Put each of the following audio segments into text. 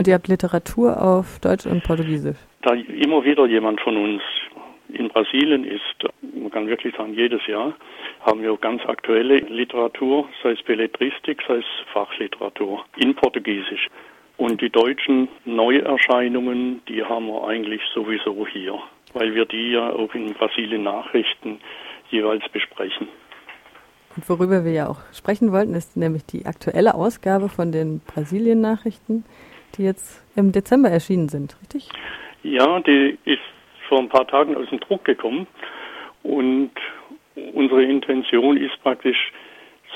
Und ihr habt Literatur auf Deutsch und Portugiesisch? Da immer wieder jemand von uns in Brasilien ist, man kann wirklich sagen, jedes Jahr haben wir ganz aktuelle Literatur, sei es Belletristik, sei es Fachliteratur in Portugiesisch. Und die deutschen Neuerscheinungen, die haben wir eigentlich sowieso hier, weil wir die ja auch in Brasilien Nachrichten jeweils besprechen. Und worüber wir ja auch sprechen wollten, ist nämlich die aktuelle Ausgabe von den Brasilien-Nachrichten, die jetzt im Dezember erschienen sind, richtig? Ja, die ist vor ein paar Tagen aus dem Druck gekommen und unsere Intention ist praktisch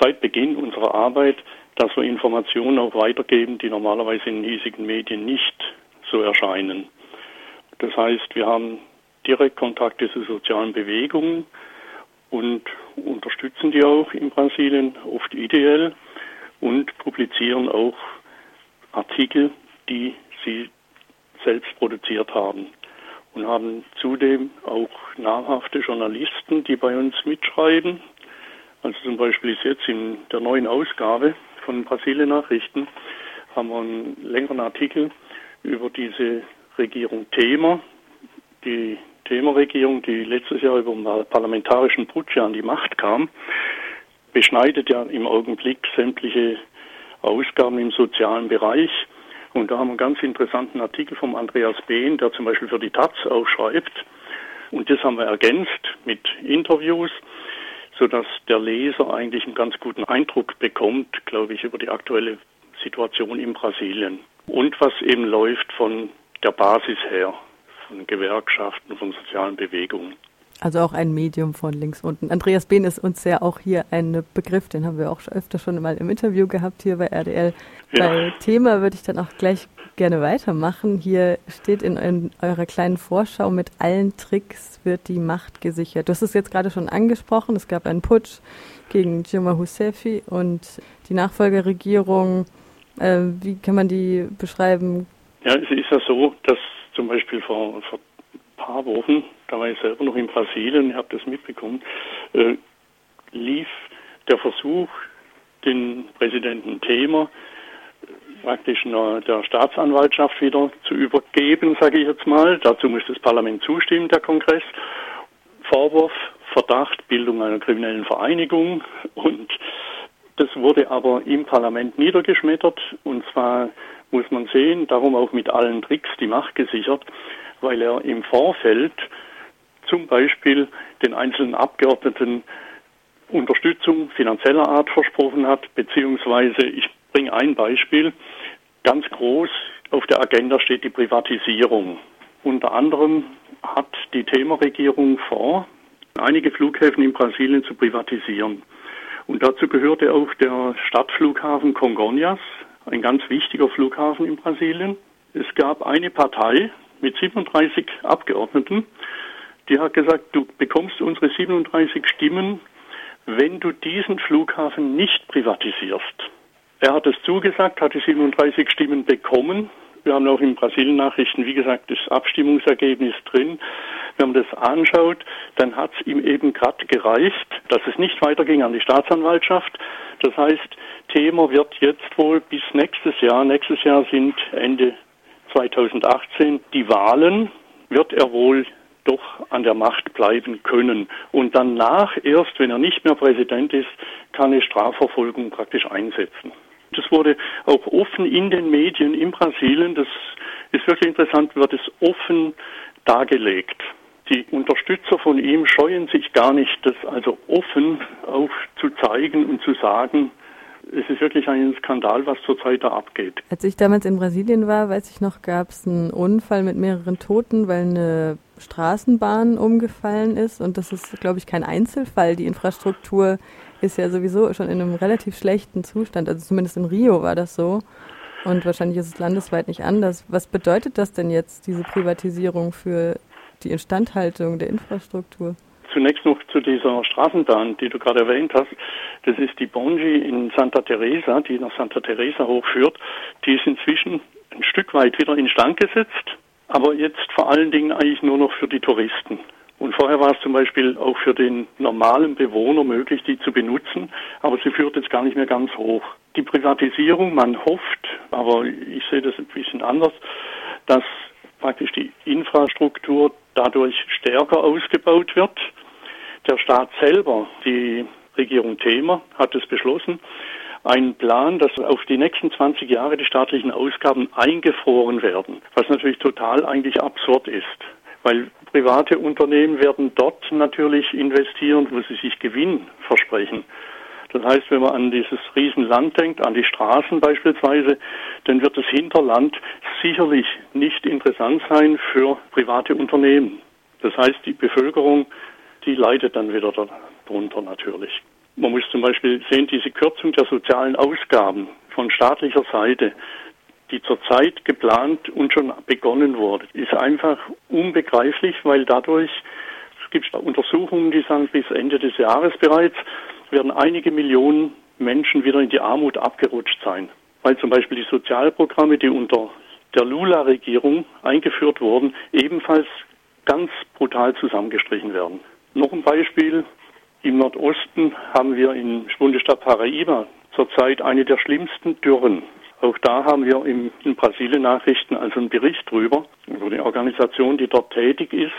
seit Beginn unserer Arbeit, dass wir Informationen auch weitergeben, die normalerweise in hiesigen Medien nicht so erscheinen. Das heißt, wir haben direkt Kontakte zu sozialen Bewegungen und unterstützen die auch in Brasilien, oft ideell, und publizieren auch Artikel, die sie selbst produziert haben und haben zudem auch namhafte Journalisten, die bei uns mitschreiben. Also zum Beispiel ist jetzt in der neuen Ausgabe von Brasilien Nachrichten haben wir einen längeren Artikel über diese Regierung Thema, die Thema-Regierung, die letztes Jahr über einen parlamentarischen Putsch an die Macht kam, beschneidet ja im Augenblick sämtliche Ausgaben im sozialen Bereich. Und da haben wir einen ganz interessanten Artikel vom Andreas Behn, der zum Beispiel für die Taz auch schreibt. Und das haben wir ergänzt mit Interviews, sodass der Leser eigentlich einen ganz guten Eindruck bekommt, glaube ich, über die aktuelle Situation in Brasilien. Und was eben läuft von der Basis her, von Gewerkschaften, von sozialen Bewegungen. Also auch ein Medium von links unten. Andreas Behn ist uns ja auch hier ein Begriff, den haben wir auch öfter schon mal im Interview gehabt hier bei RDL. Ja. Bei Thema würde ich dann auch gleich gerne weitermachen. Hier steht in, in, eurer kleinen Vorschau, mit allen Tricks wird die Macht gesichert. Du hast es jetzt gerade schon angesprochen, es gab einen Putsch gegen Dilma Rousseff und die Nachfolgerregierung. Äh, wie kann man die beschreiben? Ja, es ist ja so, dass zum Beispiel vor, vor paar Wochen da war ich selber noch in Brasilien, ich habe das mitbekommen, äh, lief der Versuch, den Präsidenten Thema praktisch der Staatsanwaltschaft wieder zu übergeben, sage ich jetzt mal. Dazu muss das Parlament zustimmen, der Kongress. Vorwurf, Verdacht, Bildung einer kriminellen Vereinigung und das wurde aber im Parlament niedergeschmettert und zwar muss man sehen, darum auch mit allen Tricks die Macht gesichert, weil er im Vorfeld zum Beispiel den einzelnen Abgeordneten Unterstützung finanzieller Art versprochen hat, beziehungsweise ich bringe ein Beispiel, ganz groß auf der Agenda steht die Privatisierung. Unter anderem hat die Thema-Regierung vor, einige Flughäfen in Brasilien zu privatisieren. Und dazu gehörte auch der Stadtflughafen Congonhas, ein ganz wichtiger Flughafen in Brasilien. Es gab eine Partei mit 37 Abgeordneten, die hat gesagt, du bekommst unsere 37 Stimmen, wenn du diesen Flughafen nicht privatisierst. Er hat es zugesagt, hat die 37 Stimmen bekommen. Wir haben auch in Brasilien-Nachrichten, wie gesagt, das Abstimmungsergebnis drin. Wenn man das anschaut, dann hat es ihm eben gerade gereicht, dass es nicht weiterging an die Staatsanwaltschaft. Das heißt, Thema wird jetzt wohl bis nächstes Jahr, nächstes Jahr sind Ende 2018 die Wahlen, wird er wohl doch an der Macht bleiben können. Und danach erst, wenn er nicht mehr Präsident ist, kann eine Strafverfolgung praktisch einsetzen. Das wurde auch offen in den Medien in Brasilien, das ist wirklich interessant, wird es offen dargelegt. Die Unterstützer von ihm scheuen sich gar nicht, das also offen auch zu zeigen und zu sagen, es ist wirklich ein Skandal, was zurzeit da abgeht. Als ich damals in Brasilien war, weiß ich noch, gab es einen Unfall mit mehreren Toten, weil eine Straßenbahn umgefallen ist. Und das ist, glaube ich, kein Einzelfall. Die Infrastruktur ist ja sowieso schon in einem relativ schlechten Zustand. Also zumindest in Rio war das so. Und wahrscheinlich ist es landesweit nicht anders. Was bedeutet das denn jetzt, diese Privatisierung für die Instandhaltung der Infrastruktur? Zunächst noch zu dieser Straßenbahn, die du gerade erwähnt hast. Das ist die Bonji in Santa Teresa, die nach Santa Teresa hochführt. Die ist inzwischen ein Stück weit wieder instand gesetzt, aber jetzt vor allen Dingen eigentlich nur noch für die Touristen und Vorher war es zum Beispiel auch für den normalen Bewohner möglich, die zu benutzen, aber sie führt jetzt gar nicht mehr ganz hoch. Die Privatisierung, man hofft, aber ich sehe das ein bisschen anders, dass praktisch die Infrastruktur dadurch stärker ausgebaut wird. Der Staat selber, die Regierung Thema, hat es beschlossen, einen Plan, dass auf die nächsten 20 Jahre die staatlichen Ausgaben eingefroren werden, was natürlich total eigentlich absurd ist. Weil private Unternehmen werden dort natürlich investieren, wo sie sich Gewinn versprechen. Das heißt, wenn man an dieses Riesenland denkt, an die Straßen beispielsweise, dann wird das Hinterland sicherlich nicht interessant sein für private Unternehmen. Das heißt, die Bevölkerung, die leidet dann wieder darunter natürlich. Man muss zum Beispiel sehen, diese Kürzung der sozialen Ausgaben von staatlicher Seite, die zurzeit geplant und schon begonnen wurde, ist einfach unbegreiflich, weil dadurch, es gibt Untersuchungen, die sagen, bis Ende des Jahres bereits werden einige Millionen Menschen wieder in die Armut abgerutscht sein. Weil zum Beispiel die Sozialprogramme, die unter der Lula-Regierung eingeführt wurden, ebenfalls ganz brutal zusammengestrichen werden. Noch ein Beispiel. Im Nordosten haben wir im Bundesstaat Paraíba zurzeit eine der schlimmsten Dürren. Auch da haben wir in Brasilien Nachrichten also einen Bericht drüber, über die Organisation, die dort tätig ist.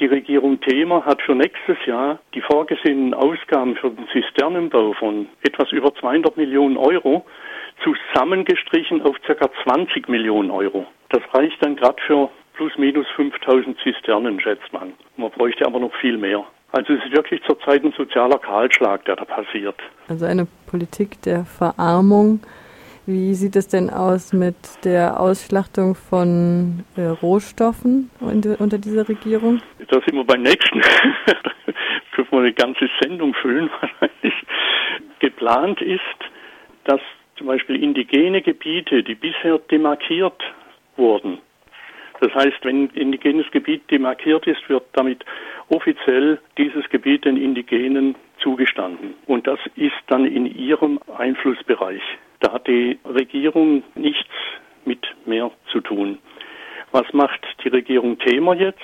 Die Regierung Thema hat für nächstes Jahr die vorgesehenen Ausgaben für den Zisternenbau von etwas über 200 Millionen Euro zusammengestrichen auf ca. 20 Millionen Euro. Das reicht dann gerade für plus minus 5000 Zisternen, schätzt man. Man bräuchte aber noch viel mehr. Also es ist wirklich zurzeit ein sozialer Kahlschlag, der da passiert. Also eine Politik der Verarmung. Wie sieht es denn aus mit der Ausschlachtung von äh, Rohstoffen unter, dieser Regierung? Da sind wir beim nächsten. können wir eine ganze Sendung füllen wahrscheinlich. Geplant ist, dass zum Beispiel indigene Gebiete, die bisher demarkiert wurden, das heißt, wenn indigenes Gebiet demarkiert ist, wird damit offiziell dieses Gebiet den Indigenen zugestanden. Und das ist dann in ihrem Einflussbereich. Da hat die Regierung nichts mit mehr zu tun. Was macht die Regierung Thema jetzt?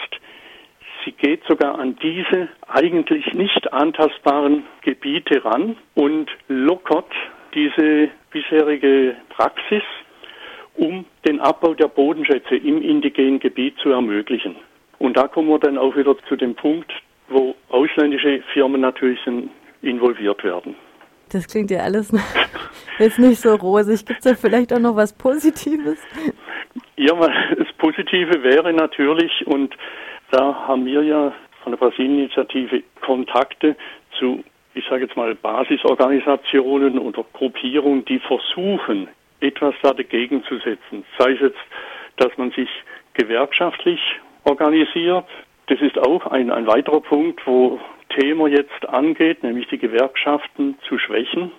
Sie geht sogar an diese eigentlich nicht antastbaren Gebiete ran und lockert diese bisherige Praxis um Abbau der Bodenschätze im indigenen Gebiet zu ermöglichen. Und da kommen wir dann auch wieder zu dem Punkt, wo ausländische Firmen natürlich involviert werden. Das klingt ja alles jetzt nicht so rosig. Gibt es da vielleicht auch noch was Positives? Ja, das Positive wäre natürlich, und da haben wir ja von der Brasilien-Initiative Kontakte zu, ich sage jetzt mal, Basisorganisationen oder Gruppierungen, die versuchen, etwas da dagegen zu setzen. Sei es jetzt, dass man sich gewerkschaftlich organisiert. Das ist auch ein, ein weiterer Punkt, wo Thema jetzt angeht, nämlich die Gewerkschaften zu schwächen.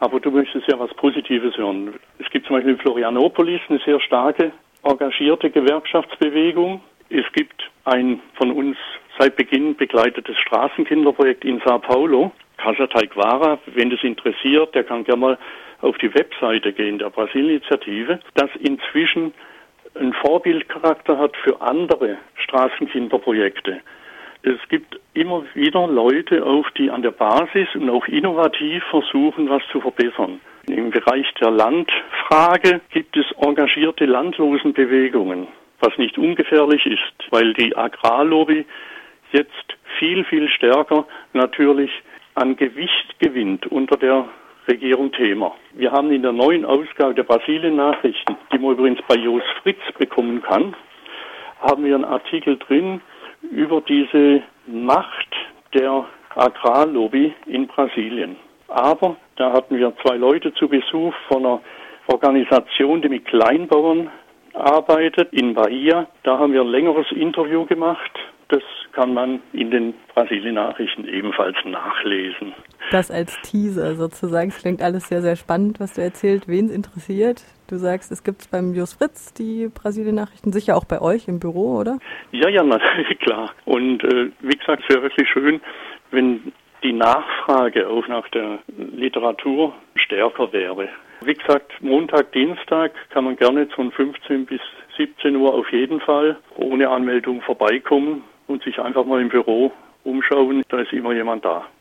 Aber du möchtest ja was Positives hören. Es gibt zum Beispiel in Florianopolis eine sehr starke, engagierte Gewerkschaftsbewegung. Es gibt ein von uns seit Beginn begleitetes Straßenkinderprojekt in Sao Paulo, Casa Taiguara. Wenn das interessiert, der kann gerne mal auf die Webseite gehen der Brasil-Initiative, das inzwischen einen Vorbildcharakter hat für andere Straßenkinderprojekte. Es gibt immer wieder Leute, auf die an der Basis und auch innovativ versuchen, was zu verbessern. Im Bereich der Landfrage gibt es engagierte Landlosenbewegungen, was nicht ungefährlich ist, weil die Agrarlobby jetzt viel, viel stärker natürlich an Gewicht gewinnt unter der Regierung Thema. Wir haben in der neuen Ausgabe der Brasilien-Nachrichten, die man übrigens bei Jos Fritz bekommen kann, haben wir einen Artikel drin über diese Macht der Agrarlobby in Brasilien. Aber da hatten wir zwei Leute zu Besuch von einer Organisation, die mit Kleinbauern arbeitet in Bahia. Da haben wir ein längeres Interview gemacht das kann man in den Brasilien-Nachrichten ebenfalls nachlesen. Das als Teaser sozusagen. Es klingt alles sehr, sehr spannend, was du erzählt. Wen es interessiert? Du sagst, es gibt es beim Jos Fritz die Brasilien-Nachrichten, sicher auch bei euch im Büro, oder? Ja, ja, natürlich, klar. Und äh, wie gesagt, es wäre wirklich schön, wenn die Nachfrage auch nach der Literatur stärker wäre. Wie gesagt, Montag, Dienstag kann man gerne von 15 bis 17 Uhr auf jeden Fall ohne Anmeldung vorbeikommen und sich einfach mal im Büro umschauen, da ist immer jemand da.